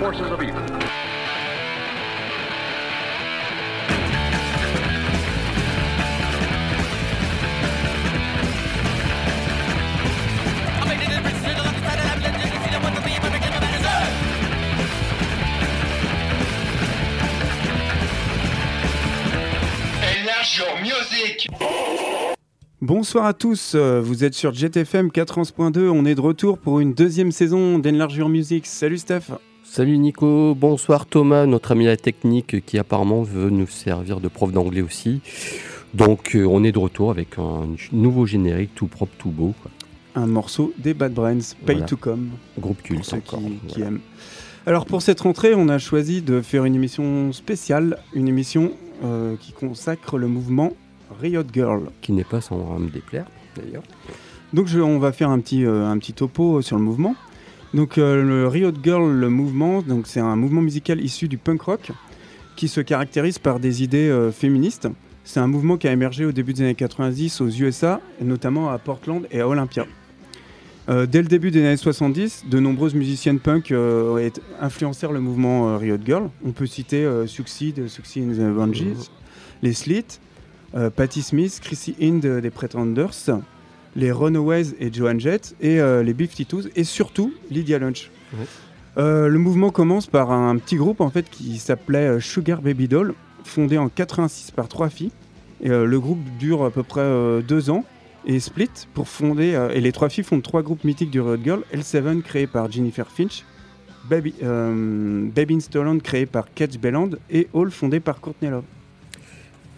Forces of evil. Bonsoir à tous, euh, vous êtes sur JTFM 4.2, on est de retour pour une deuxième saison d'Enlargure Music. Salut Steph Salut Nico, bonsoir Thomas, notre ami la technique qui apparemment veut nous servir de prof d'anglais aussi. Donc euh, on est de retour avec un nouveau générique tout propre, tout beau. quoi. Un morceau des Bad Brains, Pay Voilà. to Come, Groupe pour culte ceux encore. qui, aiment. Alors pour cette rentrée, on a choisi de faire une émission spéciale, une émission euh, qui consacre le mouvement Riot Girl. Qui n'est pas sans me déplaire d'ailleurs. Donc je- on va faire un petit, euh, un petit topo sur le mouvement. Donc euh, le Riot Girl, le mouvement, donc c'est un mouvement musical issu du punk rock qui se caractérise par des idées euh, féministes. C'est un mouvement qui a émergé au début des années 90 aux USA, notamment à Portland et à Olympia. Euh, dès le début des années 70, de nombreuses musiciennes punk euh, influencèrent le mouvement euh, Riot Girl. On peut citer euh, Succeed, Succeed in the Bungees, les Slits, euh, Patti Smith, Chrissy Hind euh, des Pretenders, les Runaways et Joan Jett, et euh, les Beef Titous, et surtout Lydia Lunch. Euh, le mouvement commence par un petit groupe en fait qui s'appelait Sugar Baby Doll, fondé en 86 par trois filles. Et, le groupe dure à peu près deux ans et split pour fonder. et les trois filles fondent trois groupes mythiques du Riot Girl L7 créé par Jennifer Finch, Baby, Baby Stoland créé par Catch Belland et Hall fondé par Courtney Love.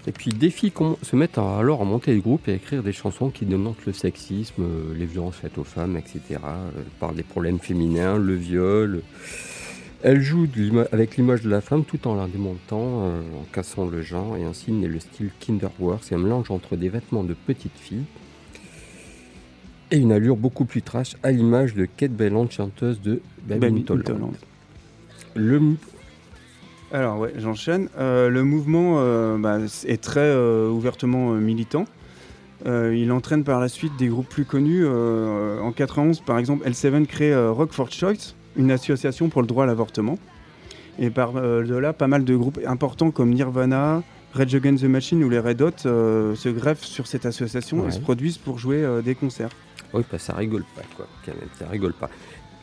Et puis des filles com- se mettent à- alors à monter des groupes et à écrire des chansons qui dénoncent le sexisme, euh, les violences faites aux femmes, etc. euh, par des problèmes féminins, le viol. De l'ima- avec l'image de la femme tout en la démontant, euh, en cassant le genre, et ainsi naît le style Kinderwear. C'est un mélange entre des vêtements de petites filles et une allure beaucoup plus trash, à l'image de Kate Belland, chanteuse de Toyland. Le Alors ouais, j'enchaîne. Euh, le mouvement euh, bah, est très euh, ouvertement militant. Il entraîne par la suite des groupes plus connus. En 91, par exemple, L7 crée Rock for Choice, une association pour le droit à l'avortement. Et par de là, pas mal de groupes importants comme Nirvana, Rage Against the Machine ou les Red Hot se greffent sur cette association Ouais. et se produisent pour jouer des concerts. Oui, bah, ça rigole pas, quoi. Ça rigole pas.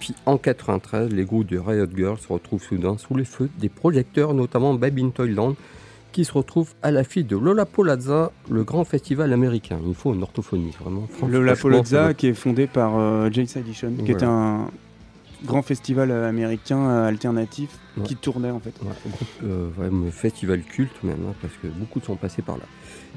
Puis en 93, les groupes de Riot Girls se retrouvent soudain sous les feux des projecteurs, notamment Baby in Toyland, qui se retrouve à la file de Lollapalooza, le grand festival américain. Il faut une orthophonie, vraiment. Polozza, qui est fondé par euh, James Edition, qui Voilà. était un grand festival euh, américain euh, alternatif Ouais. qui tournait en fait. Ouais, euh, festival culte même, hein, parce que beaucoup sont passés par là.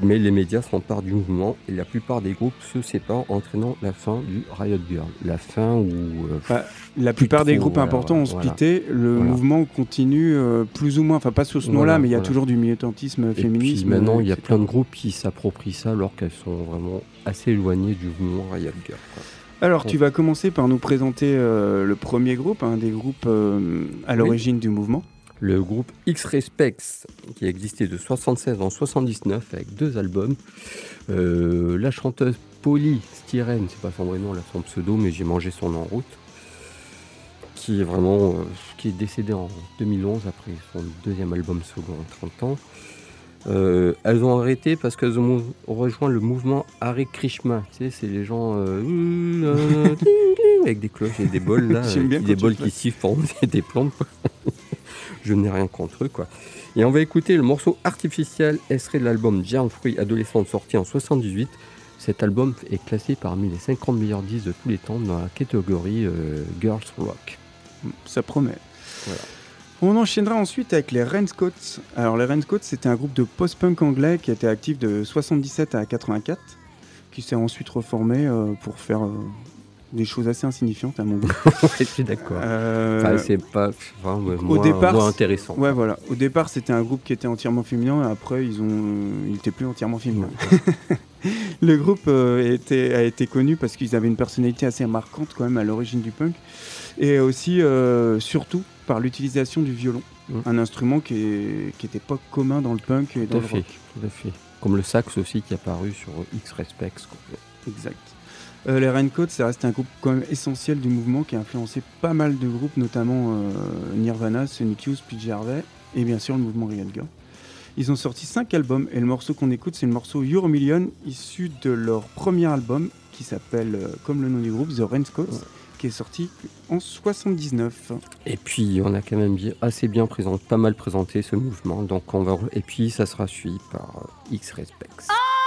Mais les médias s'emparent du mouvement et la plupart des groupes se séparent, entraînant la fin du Riot Girl. La fin où... euh, Bah, La plupart des groupes voilà, importants ont voilà. splitté. Le Voilà. mouvement continue euh, plus ou moins, enfin pas sous ce nom-là, mais il y a toujours du militantisme Et puis féminisme. maintenant, il y a plein de groupes qui s'approprient ça alors qu'elles sont vraiment assez éloignées du mouvement Riot Girl. quoi. Alors, tu vas commencer par nous présenter euh, le premier groupe, un des groupes à Oui. l'origine du mouvement. Le groupe X-Respects, qui a existé de 76 en 79 avec deux albums. Euh, la chanteuse Polly Styrene, c'est pas son vrai nom, là, son pseudo, mais j'ai mangé son nom en route. Qui est vraiment. euh, qui est décédée en 2011 après son deuxième album en 30 ans. Euh, elles ont arrêté parce qu'elles ont rejoint le mouvement Hare Krishna. Tu sais, c'est les gens avec des cloches et des bols là, bien des bols qui sifflent et des plantes. Je n'ai rien contre eux quoi. Et on va écouter le morceau artificiel extrait de l'album Giant Fruit Adolescente sorti en 78. Cet album est classé parmi les 50 meilleurs disques de tous les temps dans la catégorie euh, Girls Rock. Ça promet. Voilà. On enchaînera ensuite avec les Rainscoats. Alors les Rainscoats, c'était un groupe de post-punk anglais qui était actif de 77 à 84, qui s'est ensuite reformé euh, pour faire euh, des choses assez insignifiantes à mon goût. Je suis d'accord. Euh, Enfin, c'est pas enfin, ouais, au moins, départ, moins intéressant. Ouais, voilà. Au départ, c'était un groupe qui était entièrement féminin, et après, ils ont, euh, plus entièrement féminin. Le groupe euh, était- a été connu parce qu'ils avaient une personnalité assez marquante quand même à l'origine du punk, et aussi, euh, surtout, par l'utilisation du violon, Mm. un instrument qui n'était pas commun dans le punk et Tout dans à le fait, rock. tout à fait. Comme le sax aussi qui est apparu sur X Respects. Exact. Euh, les Raincoats, ça reste un groupe quand même essentiel du mouvement qui a influencé pas mal de groupes, notamment euh, Nirvana, Sonic Youth, PJ Harvey et bien sûr le mouvement Riot Girl. Ils ont sorti 5 albums et le morceau qu'on écoute, c'est le morceau Euromillion, issu de leur premier album qui s'appelle, euh, comme le nom du groupe, The Raincoats, qui est sorti en 79. Et puis on a quand même bien- assez bien présenté, pas mal présenté ce mouvement. Donc on va et puis ça sera suivi par X Respects. I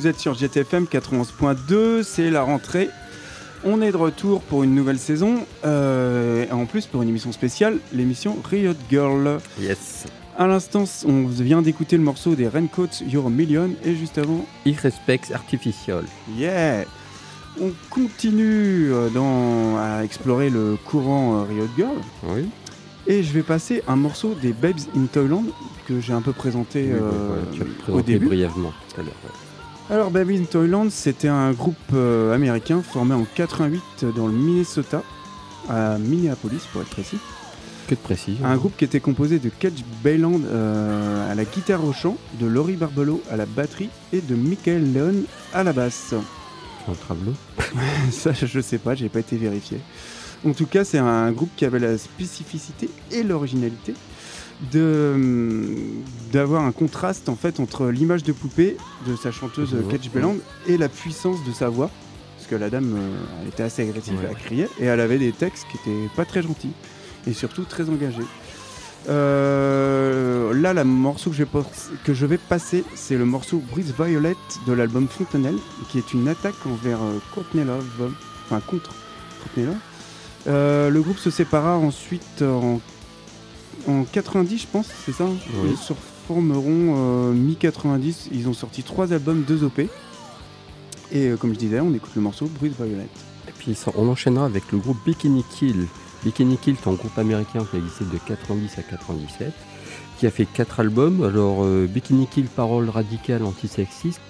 vous êtes sur GTFM 91.2, c'est la rentrée. On est de retour pour une nouvelle saison, euh, en plus pour une émission spéciale, l'émission Riot Girl. Yes. À l'instant, on vient d'écouter le morceau des Raincoats Your Million, et juste avant, Irrespect Artificial. yeah On continue euh, dans, à explorer le courant euh, Riot Girl, Oui. et je vais passer un morceau des Babes in Toyland que j'ai un peu présenté Oui, euh, tu as au présenté début. brièvement tout à l'heure. ouais. Alors Babes in Toyland, c'était un groupe euh, américain formé en 88 dans le Minnesota, à Minneapolis pour être précis. Que de précision. Un groupe qui était composé de Kedge Bayland euh, à la guitare au chant, de Laurie Barbelo à la batterie et de Michael Leon à la basse. Un. Ça, je sais pas, j'ai pas été vérifié. En tout cas, c'est un groupe qui avait la spécificité et l'originalité de hum, d'avoir un contraste en fait entre l'image de poupée de sa chanteuse. Kedge Bayland et la puissance de sa voix, parce que la dame, euh, elle était assez agressive, Ouais. elle criait et elle avait des textes qui étaient pas très gentils et surtout très engagés. Euh, là, le morceau que je, vais pas- que je vais passer, c'est le morceau Breeze Violet de l'album Fontanelle, qui est une attaque envers euh, Courtney Love, enfin contre Courtney Love. Euh, le groupe se sépara ensuite en, en 90, je pense, c'est ça Oui. Ils se reformeront euh, mi-90. Ils ont sorti trois albums, deux OP. Et euh, comme je disais, on écoute le morceau Breeze Violet. Et puis on enchaînera avec le groupe Bikini Kill. Bikini Kill, c'est un groupe américain qui a existé de 90 à 97, qui a fait quatre albums. Alors euh, Bikini Kill, parole radicale antisexiste,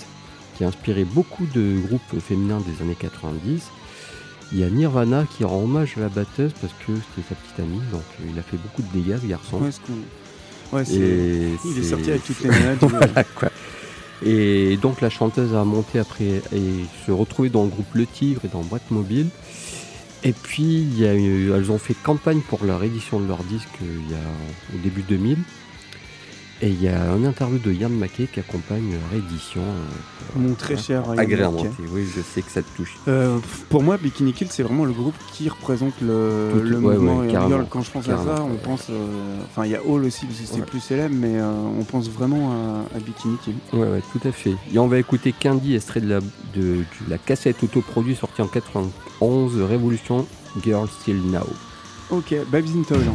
qui a inspiré beaucoup de groupes féminins des années 90. Il y a Nirvana qui rend hommage à la batteuse parce que c'était sa petite amie, donc euh, il a fait beaucoup de dégâts ce garçon. Ouais, Et Il est sorti avec toutes les malades. Voilà, quoi. Et donc la chanteuse a monté après et se retrouvé dans le groupe Le Tigre et dans Boîte Mobile. Et puis il y a eu- elles ont fait campagne pour la réédition de leur disque euh, il y a, au début 2000. Et il y a un interview de Yann Mackay qui accompagne la réédition. euh, Mon très cher agrémenté. Mackay. Oui, je sais que ça te touche. Euh, pour moi, Bikini Kill, c'est vraiment le groupe qui représente le, Tout- le ouais, mouvement ouais, Girl. Quand je pense à ça, on pense. euh, Enfin, il y a Hall aussi, parce que c'est Ouais. plus célèbre, mais euh, on pense vraiment à, à Bikini Kill. Ouais, ouais, tout à fait. Et on va écouter Candy, extrait de la, de, de la cassette autoproduite sortie en 91, Révolution Girl Still Now. Ok, Babes in Toyland.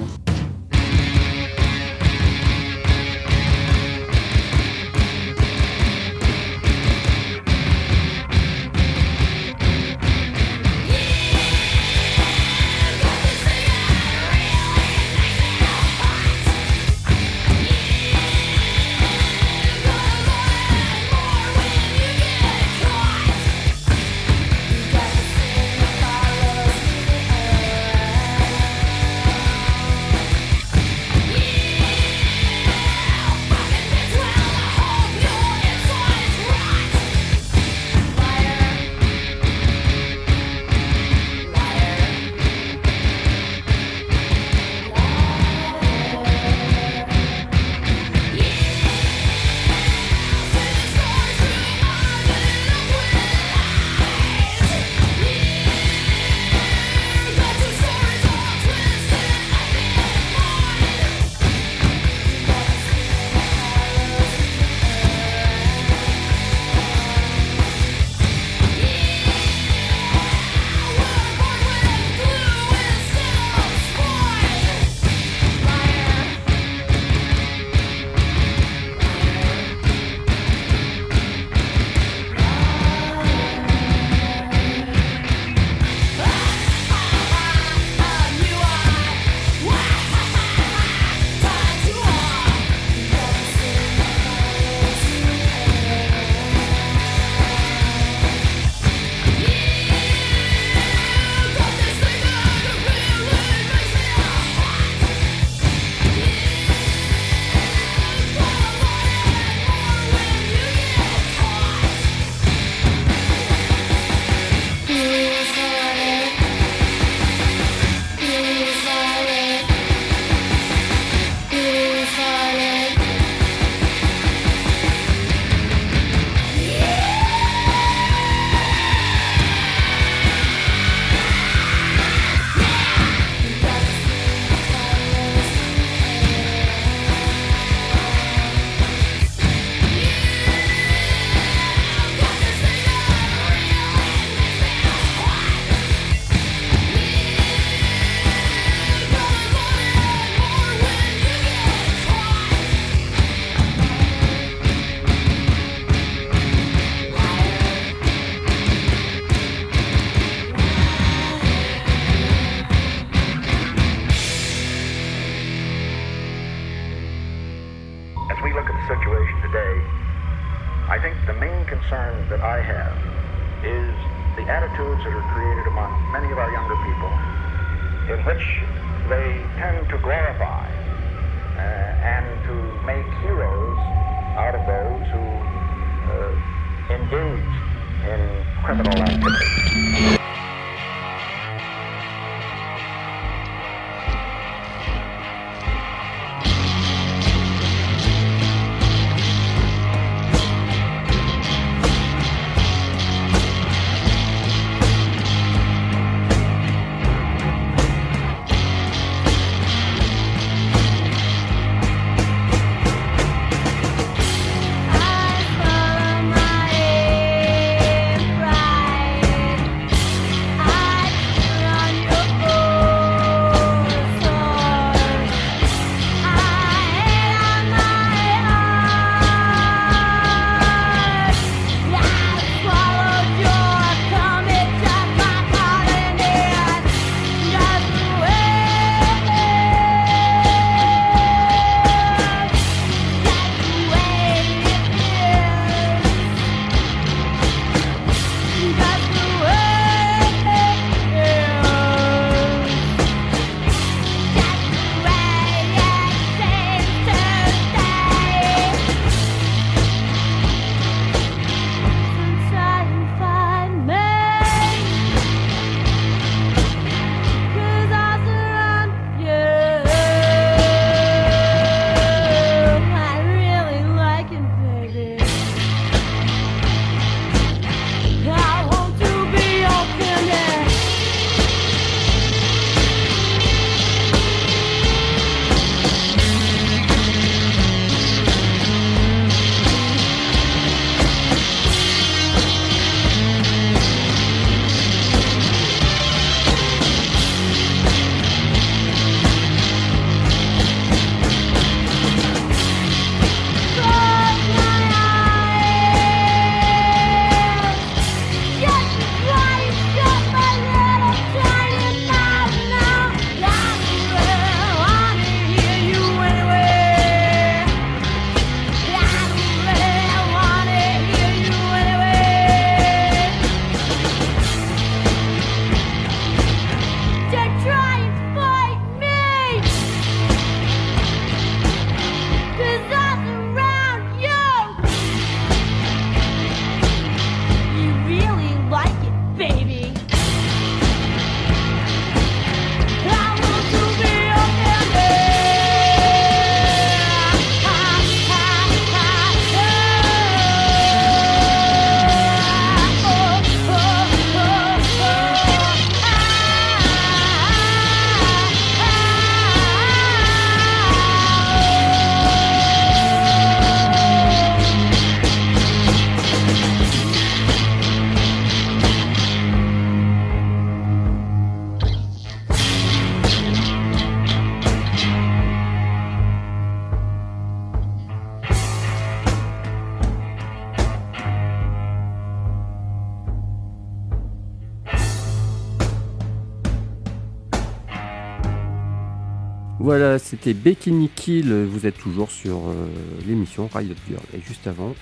C'était Bikini Kill. Vous êtes toujours sur euh, l'émission Riot Girl. Et juste avant,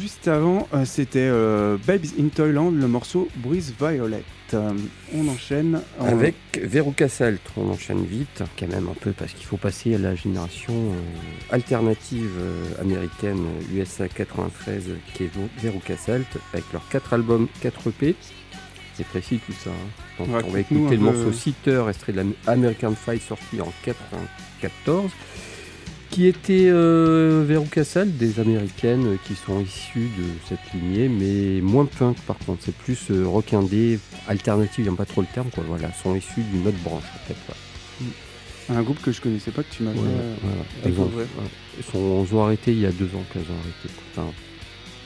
Juste avant, euh, c'était euh, Babes in Toyland, le morceau Breeze Violet. On enchaîne en- avec Veruca Salt, on enchaîne vite, quand même un peu, parce qu'il faut passer à la génération alternative américaine USA 93, euh, qui est Veruca Salt, avec leurs 4 albums, 4 EP. C'est précis tout ça. hein. Donc, on va écouter le morceau Sitter, extrait de la American Fight sorti en 94, qui était euh, Salt, des américaines euh, qui sont issues de cette lignée, mais moins punk par contre. C'est plus euh, rock indé, alternative, j'aime pas trop le terme, quoi. Voilà, sont issues d'une autre branche en fait. ouais. un groupe que je connaissais pas, que tu m'avais Ouais, euh, voilà. Ont, sont, elles ont arrêté il y a deux ans qu'elles ont arrêté. Enfin,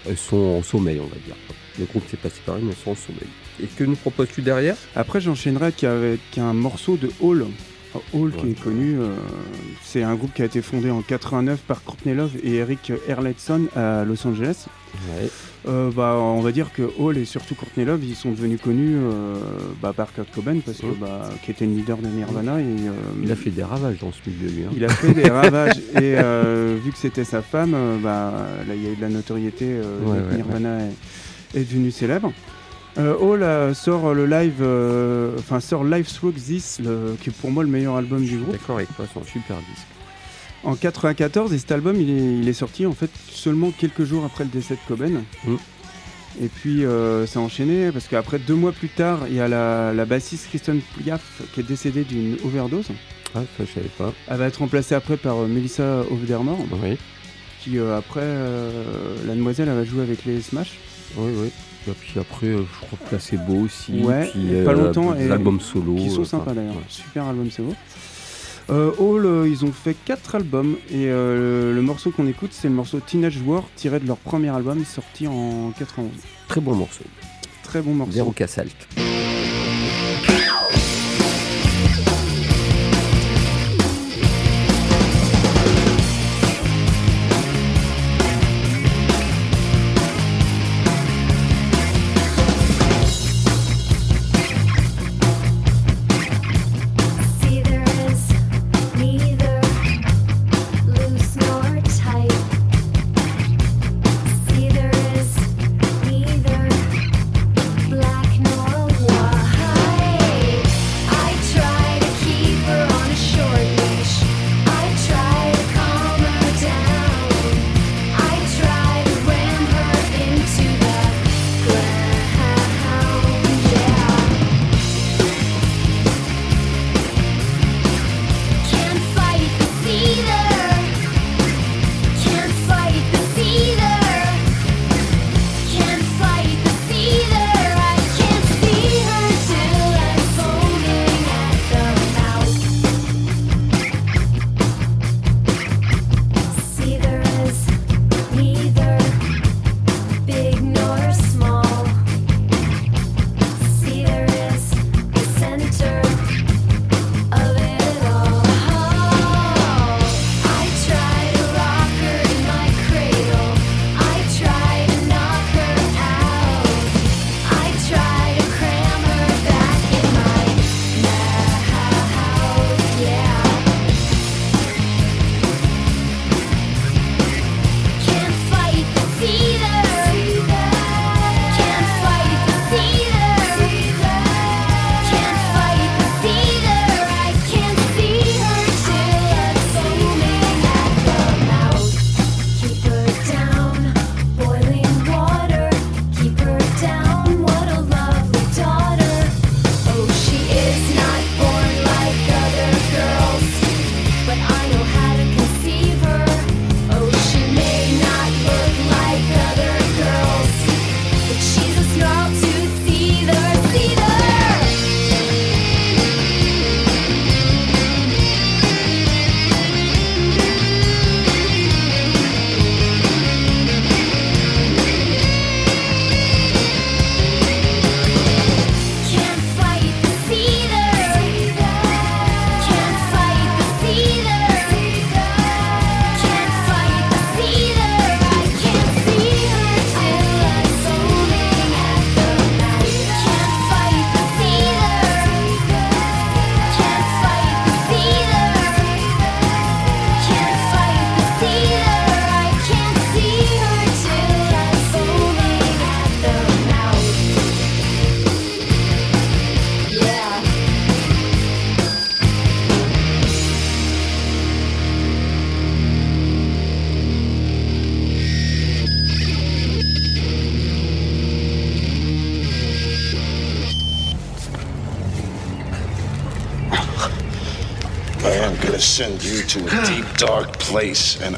elles sont en sommeil, on va dire. Le groupe s'est pas séparé, mais elles sont en sommeil. Et que nous proposes-tu derrière? Après, j'enchaînerai avec un morceau de Hall. Hall qui Ouais. est connu, euh, c'est un groupe qui a été fondé en 89 par Courtney Love et Eric Erletson à Los Angeles. Ouais. Euh, bah, on va dire que Hall et surtout Courtney Love, ils sont devenus connus euh, bah, par Kurt Cobain, parce que, bah, qui était le leader de Nirvana. Et, euh, Il a fait des ravages dans ce milieu, lui. hein. il a fait des ravages. Et euh, vu que c'était sa femme, euh, bah, là, il y a eu de la notoriété. euh, Ouais, ouais, Nirvana Est, devenu célèbre. Euh, Hall euh, sort le live, euh, enfin sort Live Through This, le- qui est pour moi le meilleur album du groupe. D'accord avec toi, c'est un super disque. En 94, et cet album, il est, il est sorti en fait seulement quelques jours après le décès de Cobain. Mm. Et puis euh, ça a enchaîné parce qu'après deux mois plus tard, il y a la, la bassiste Kristen Pliaf qui est décédée d'une overdose. Ah, ça je savais pas. Elle va être remplacée après par Melissa Ovdermore, Oui, qui après, la demoiselle, elle va jouer avec les Smash. Oui, oui. Et puis après, euh, je crois Placebo aussi. Ouais, puis, et pas longtemps, Des et- albums solo. qui sont euh, sympas d'ailleurs. ouais. Super album, c'est beau. Euh, Hall, euh, ils ont fait 4 albums et euh, le morceau qu'on écoute, c'est le morceau Teenage War tiré de leur premier album sorti en 91. Très bon morceau. Très bon morceau. Zéro cassalt. Place, and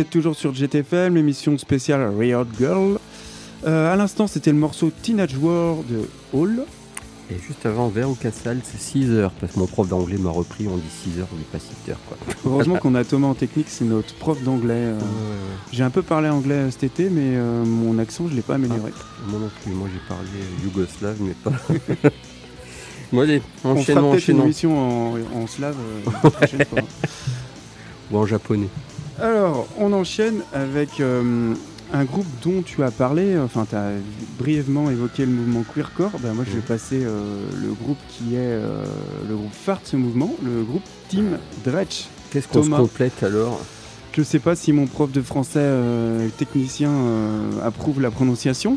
êtes toujours sur GTFM, l'émission spéciale Riot Girl. Euh, à l'instant c'était le morceau Teenage War de Hall. Et juste avant, vers au Cassal, c'est 6 heures, parce que mon prof d'anglais m'a repris, on dit 6 heures, on dit pas 6 heures. Quoi. Heureusement qu'on a Thomas en technique, c'est notre prof d'anglais. euh. J'ai un peu parlé anglais cet été, mais euh, mon accent je l'ai pas amélioré. Moi non plus, moi j'ai parlé euh, yougoslave, mais pas. bon, allez, On fera enchaînons, peut-être une enchaînons. émission en, en slave la prochaine fois. Ou en japonais. Alors, on enchaîne avec euh, un groupe dont tu as parlé, enfin, tu as brièvement évoqué le mouvement queercore. Ben, moi, je vais passer euh, le groupe qui est euh, le groupe phare de ce mouvement, le groupe Team Dretch. Qu'est-ce qu'on se complète alors? Je sais pas si mon prof de français technicien approuve la prononciation.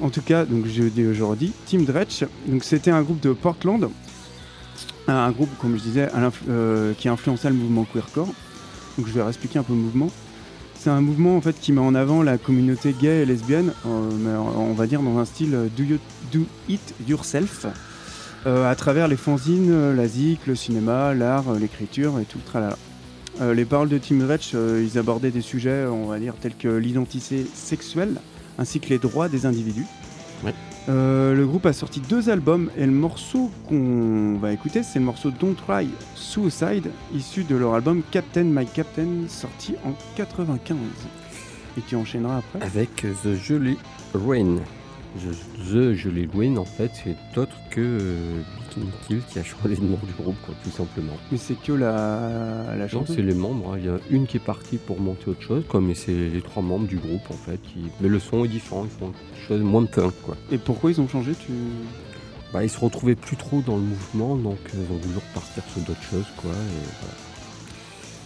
En tout cas, donc je, je redis, Team Dretch. Donc c'était un groupe de Portland, un groupe comme je disais à euh, qui a influencé le mouvement queercore. Donc je vais expliquer un peu le mouvement. C'est un mouvement en fait qui met en avant la communauté gay et lesbienne, euh, mais on va dire dans un style euh, do, it yourself, euh, à travers les fanzines, la zik, le cinéma, l'art, l'écriture et tout le tralala. Les paroles de Tim euh, ils abordaient des sujets, on va dire, tels que l'identité sexuelle, ainsi que les droits des individus. Ouais. Euh, le groupe a sorti deux albums et le morceau qu'on va écouter, c'est le morceau Don't Try Suicide, issu de leur album Captain My Captain, sorti en 95. Et tu enchaîneras après. Avec The Jolly Rain. Je- The Jolly Rain, en fait, c'est autre que euh, Bikini Kill qui a changé de nom du groupe, quoi, tout simplement. Mais c'est que la, la Non, c'est les membres. hein. Il y a une qui est partie pour monter autre chose, quoi, mais c'est les trois membres du groupe, en fait. Qui... Mais le son est différent, ils font quelque chose moins punk, quoi. Et pourquoi ils ont changé tu... Bah, ils se retrouvaient plus trop dans le mouvement, donc euh, ils ont voulu repartir sur d'autres choses, quoi. et voilà.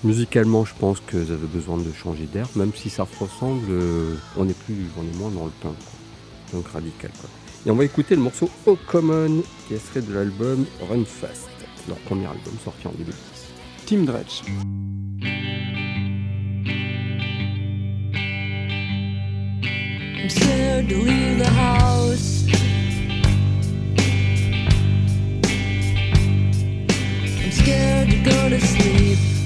Musicalement, je pense qu'ils avaient besoin de changer d'air, même si ça se ressemble, euh, on est plus, on est moins dans le punk, quoi. Donc radical, quoi. Et on va écouter le morceau Oh Common, qui est extrait de l'album Run Fast, leur premier album sorti en 2010. Team Dretch. I'm scared to leave the house. I'm scared to go to sleep.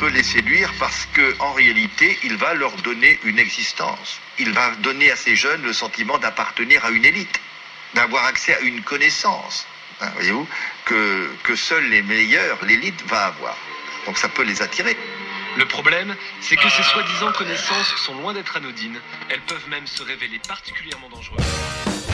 Peut les séduire parce que, en réalité, il va leur donner une existence. Il va donner à ces jeunes le sentiment d'appartenir à une élite, d'avoir accès à une connaissance, hein, voyez-vous, que, que seuls les meilleurs, l'élite, va avoir. Donc ça peut les attirer. Le problème, c'est que ces soi-disant connaissances sont loin d'être anodines. Elles peuvent même se révéler particulièrement dangereuses.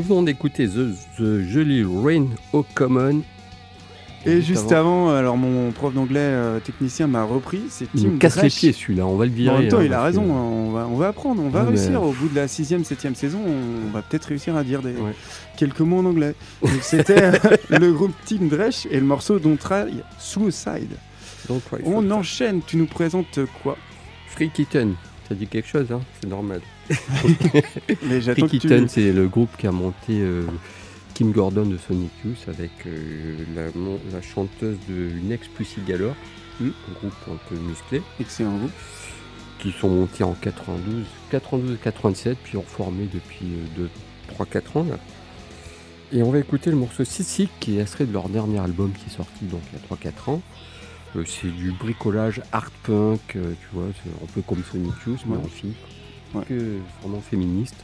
Nous venons d'écouter The, The Jolly Rain O Common. Et juste avant, alors mon prof d'anglais euh, technicien m'a repris, c'est Il Tim nous casse les Dresch. pieds celui-là, on va le virer. en même temps, hein, il a raison, que- on va, on va apprendre, on va Ouais, mais- réussir. Au bout de la sixième, septième saison, on va peut-être réussir à dire des, Ouais. quelques mots en anglais. Donc c'était euh, le groupe Team Dresch et le morceau dont traille Suicide. On enchaîne, tu nous présentes quoi? Free Kitten, ça dit quelque chose, hein? C'est normal. Mais tu- Kitten, c'est le groupe qui a monté euh, Kim Gordon de Sonic Youth avec euh, la, chanteuse de Next Pussy Galore, Mm. un groupe un peu musclé, Excellent groupe. qui sont montés en 92, 92 et 87, puis ont formé depuis 3-4 ans. Là. Et on va écouter le morceau Sissy, qui est extrait de leur dernier album qui est sorti donc il y a 3-4 ans. Euh, c'est du bricolage art punk, euh, tu vois, c'est un peu comme Sonic Youth, mais en fille, Ouais. que vraiment féministe.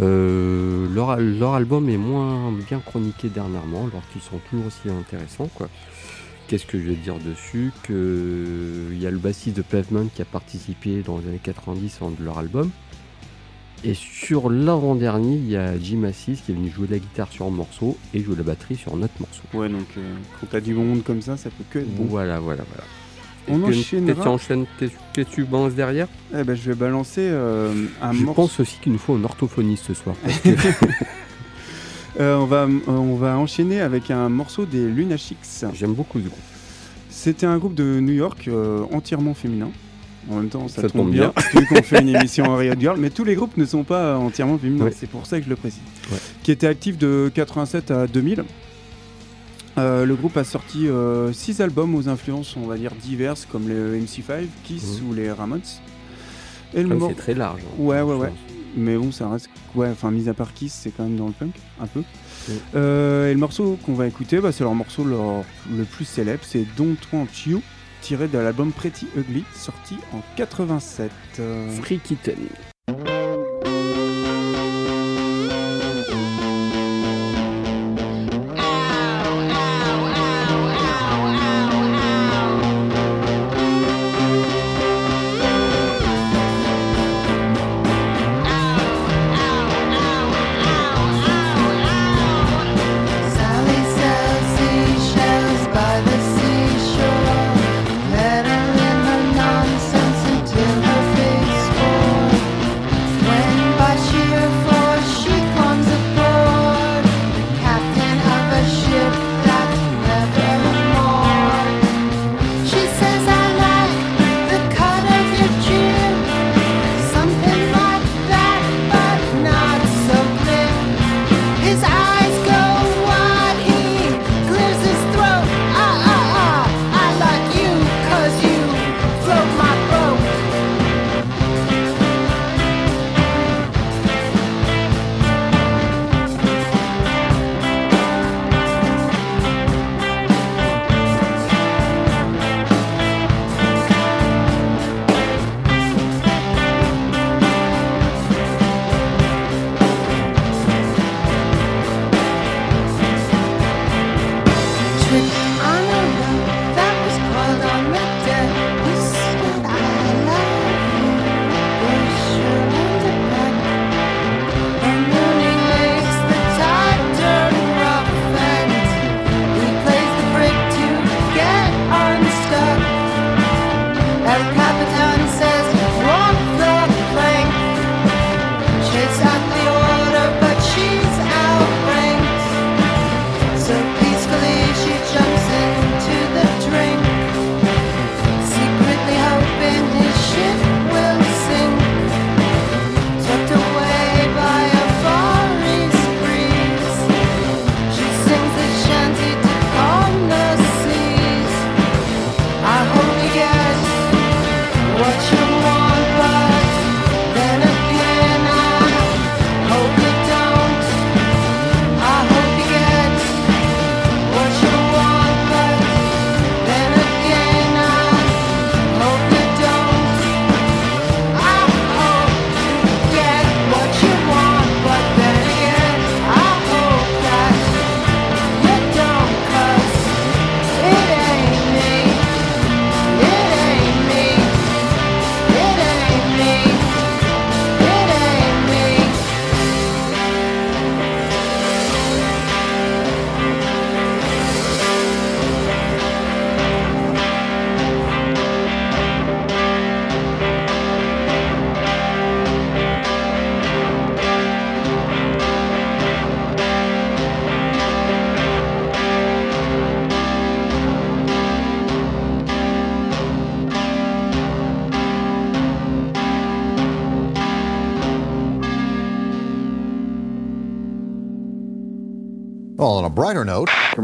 Euh, leur, leur album est moins bien chroniqué dernièrement, alors qu'ils sont toujours aussi intéressants. Quoi. Qu'est-ce que je vais dire dessus il y a le bassiste de Pavement qui a participé dans les années 90 en de leur album. Et sur l'avant-dernier, il y a Jim Assis qui est venu jouer de la guitare sur un morceau et jouer de la batterie sur un autre morceau. Ouais, donc euh, quand t'as du monde comme ça, ça peut que être bon. Voilà, voilà, voilà. On enchaînera. Qu'est-ce que tu enchaînes que tu balances derrière? Eh ben, je vais balancer euh, un Je morceau. pense aussi qu'il nous faut un orthophoniste ce soir. parce que- Euh, on, va, on va enchaîner avec un morceau des Lunachix. J'aime beaucoup ce groupe. C'était un groupe de New York euh, entièrement féminin. En même temps, ça, Ça tombe bien, vu qu'on fait une émission en Riot Girl, mais tous les groupes ne sont pas entièrement féminins, Ouais. c'est pour ça que je le précise. Ouais. Qui était actif de 87 à 2000. Euh, le groupe a sorti 6 albums aux influences, on va dire, diverses, comme les MC5, Kiss Mhm. ou les Ramones. Et le c'est très large. hein, Ouais, ouais, ouais. mais bon, ça reste. Ouais, enfin, mis à part Kiss, c'est quand même dans le punk, un peu. Euh, et le morceau qu'on va écouter, bah, c'est leur morceau leur- le plus célèbre, c'est Don't Want You, tiré de l'album Pretty Ugly, sorti en 87. Euh, Free Kitten.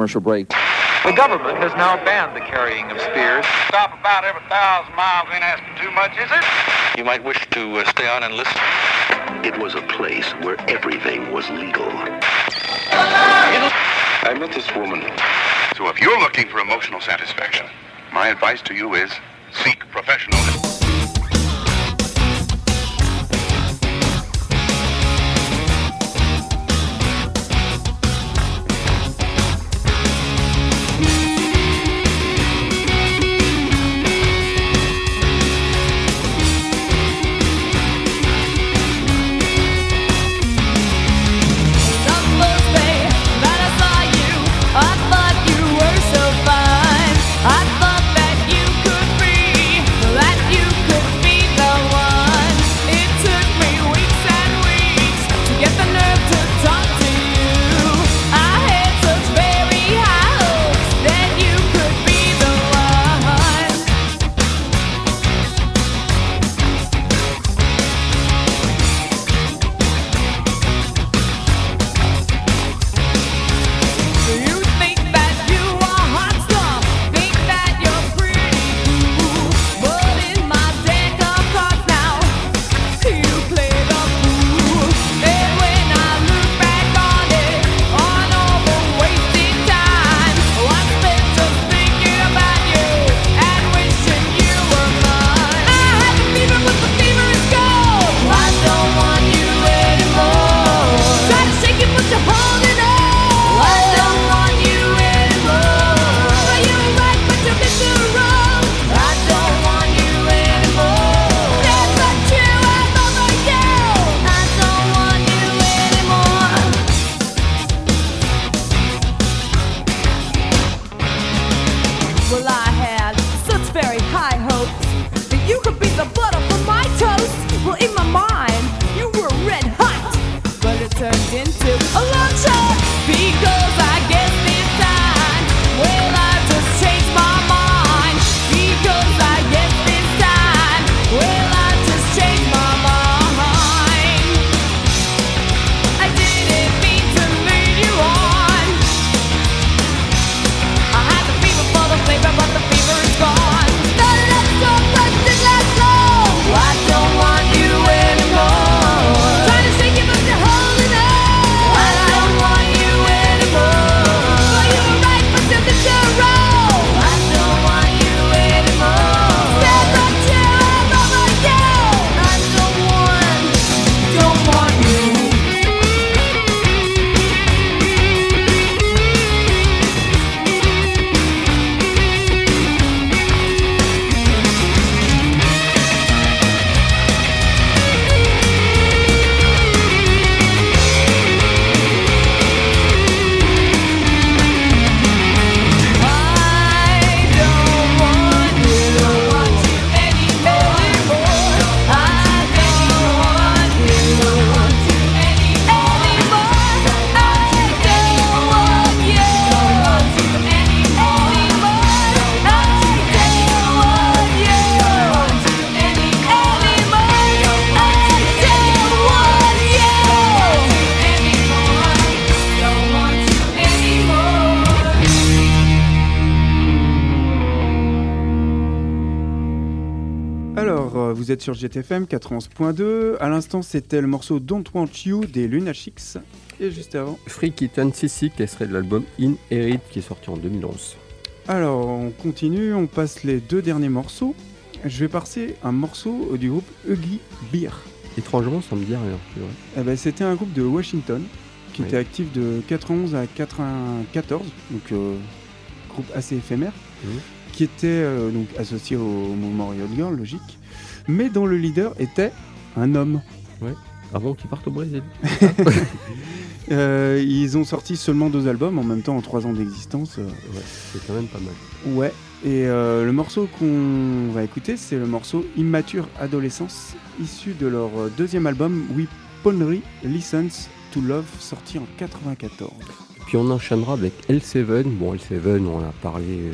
Commercial break. The government has now banned the carrying of spears. Stop about every thousand miles ain't asking too much, is it? You might wish to uh, stay on and listen. It was a place where everything was legal. I met this woman. So if you're looking for emotional satisfaction, my advice to you is seek professional sur GTFM 91.2. À l'instant, c'était le morceau Don't Want You des Lunachix. Et juste avant. Freaky Sissy, qui serait de l'album Inherit, qui est sorti en 2011. Alors, on continue, on passe les deux derniers morceaux. Je vais passer un morceau du groupe Ugly Beer. Étrangement, ça me dit rien. Eh ben, C'était un groupe de Washington qui était actif de 91 à 94, donc euh, groupe assez éphémère, Mhm. qui était euh, donc associé au mouvement Riot Girl, logique, mais dont le leader était un homme. Avant qu'ils partent au Brésil. Euh, ils ont sorti seulement deux albums en même temps en trois ans d'existence. euh, Ouais, c'est quand même pas mal. Ouais, et euh, le morceau qu'on va écouter, c'est le morceau Immature Adolescence, issu de leur deuxième album Weaponry License to Love, sorti en 94. Puis on enchaînera avec L7. Bon, L7, on en a parlé euh,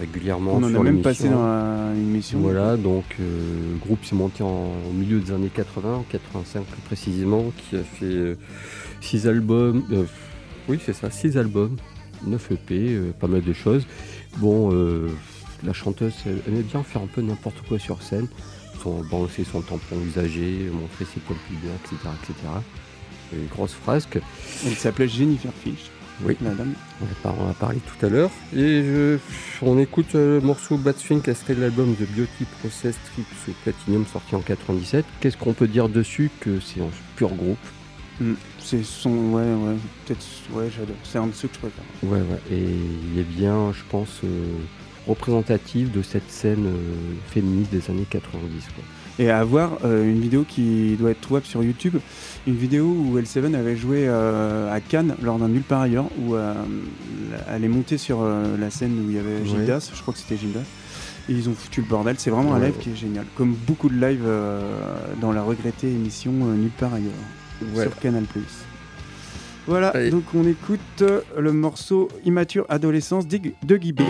régulièrement. On en a même passé dans la- l'émission. Voilà, donc euh, le groupe s'est monté en- au milieu des années 80, en 85 plus précisément, qui a fait 6 albums, Oui, c'est ça, 6 albums, 9 EP, euh, pas mal de choses. Bon, euh, la chanteuse, elle aimait bien faire un peu n'importe quoi sur scène. Son, balancer son tampon usagé, montrer ses poils pubiens, etc. etc. Une grosse frasque. Elle s'appelait Jennifer Fish, Oui, la dame. on a, par- on a parlé tout à l'heure. Et je- on écoute euh, le morceau Bad Swing, extrait de l'album de Beauty Process Trips Platinum sorti en 97. Qu'est-ce qu'on peut dire dessus Que c'est un pur groupe? Mm. C'est son. Ouais, ouais. Peut-être. Ouais, j'adore. C'est un de ceux que je préfère. Ouais, ouais. Et il est bien, je pense, euh, représentatif de cette scène euh, féministe des années 90. Quoi. Et à voir euh, une vidéo qui doit être trouvable sur YouTube, une vidéo où L7 avait joué euh, à Cannes lors d'un nulle part ailleurs, où euh, elle est montée sur la scène où il y avait Ouais. Gildas, je crois que c'était Gildas, et ils ont foutu le bordel. C'est vraiment un live qui est génial, comme beaucoup de lives euh, dans la regrettée émission euh, Nulle part ailleurs Voilà. sur Canal+. Voilà, Allez. donc on écoute euh, le morceau Immature Adolescence de Guy B.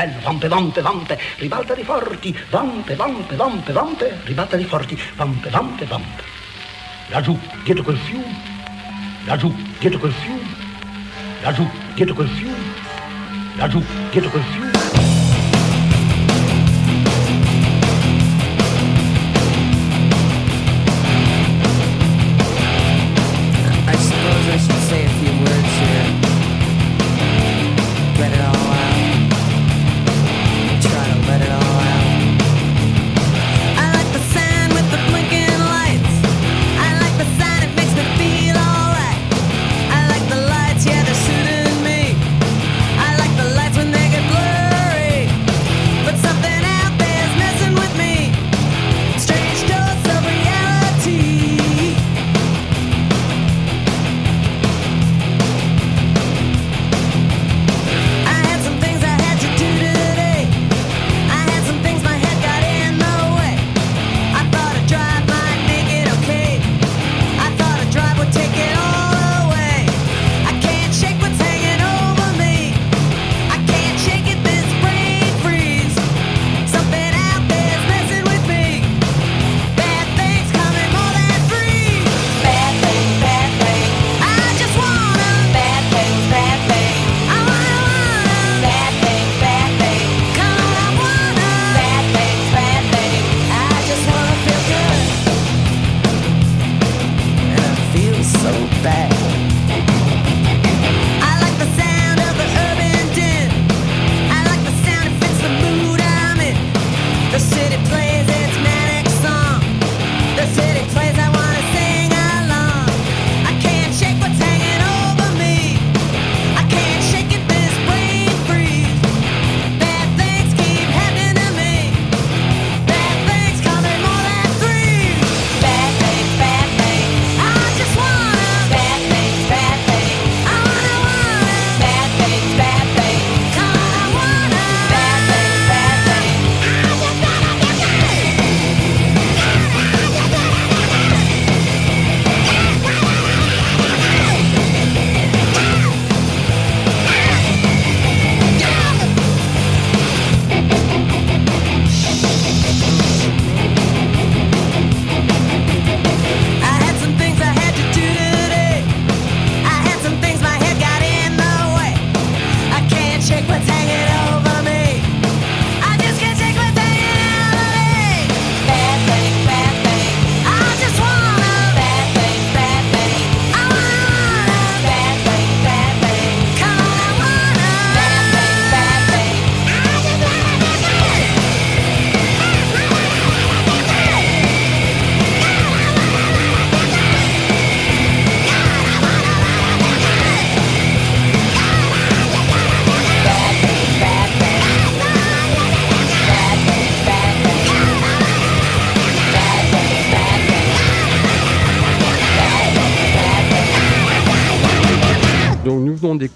bello, vampe, vampe, vampe, ribalta di forti, vampe, vampe, vampe, vampe, ribalta di forti, vampe, vampe, vampe. Laggiù, dietro quel fiume, laggiù, dietro quel fiume, laggiù, dietro quel fiume, laggiù, dietro quel fiume.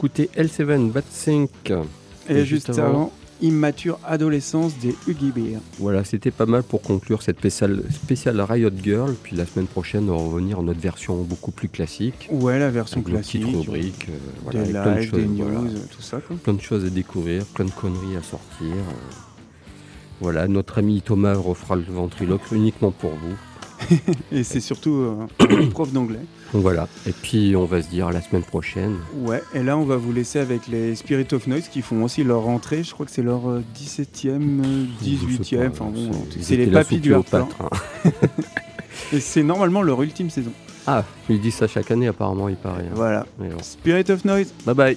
D'écouter L7 Bad Sync. Et, juste avant, Immature Adolescence des Huggy Bear. Voilà, c'était pas mal pour conclure cette spéciale, spéciale Riot Girl. Puis la semaine prochaine, on va revenir en notre version beaucoup plus classique. Ouais, la version Avec classique. petites rubriques, euh, voilà, des plein de choses, des news, voilà. tout ça. Quoi. Plein de choses à découvrir, plein de conneries à sortir. euh. Voilà, notre ami Thomas refera le ventriloque uniquement pour vous. Et c'est surtout euh, un prof d'anglais. Voilà, et puis on va se dire à la semaine prochaine. Ouais, et là on va vous laisser avec les Spirit of Noise qui font aussi leur rentrée. Je crois que c'est leur euh, 17e, euh, Je sais 18e. pas, Enfin bon, c'est- les papis du hein. Et c'est normalement leur ultime saison. Ah, ils disent ça chaque année apparemment, il paraît. hein. Voilà. Bon. Spirit of Noise. Bye bye.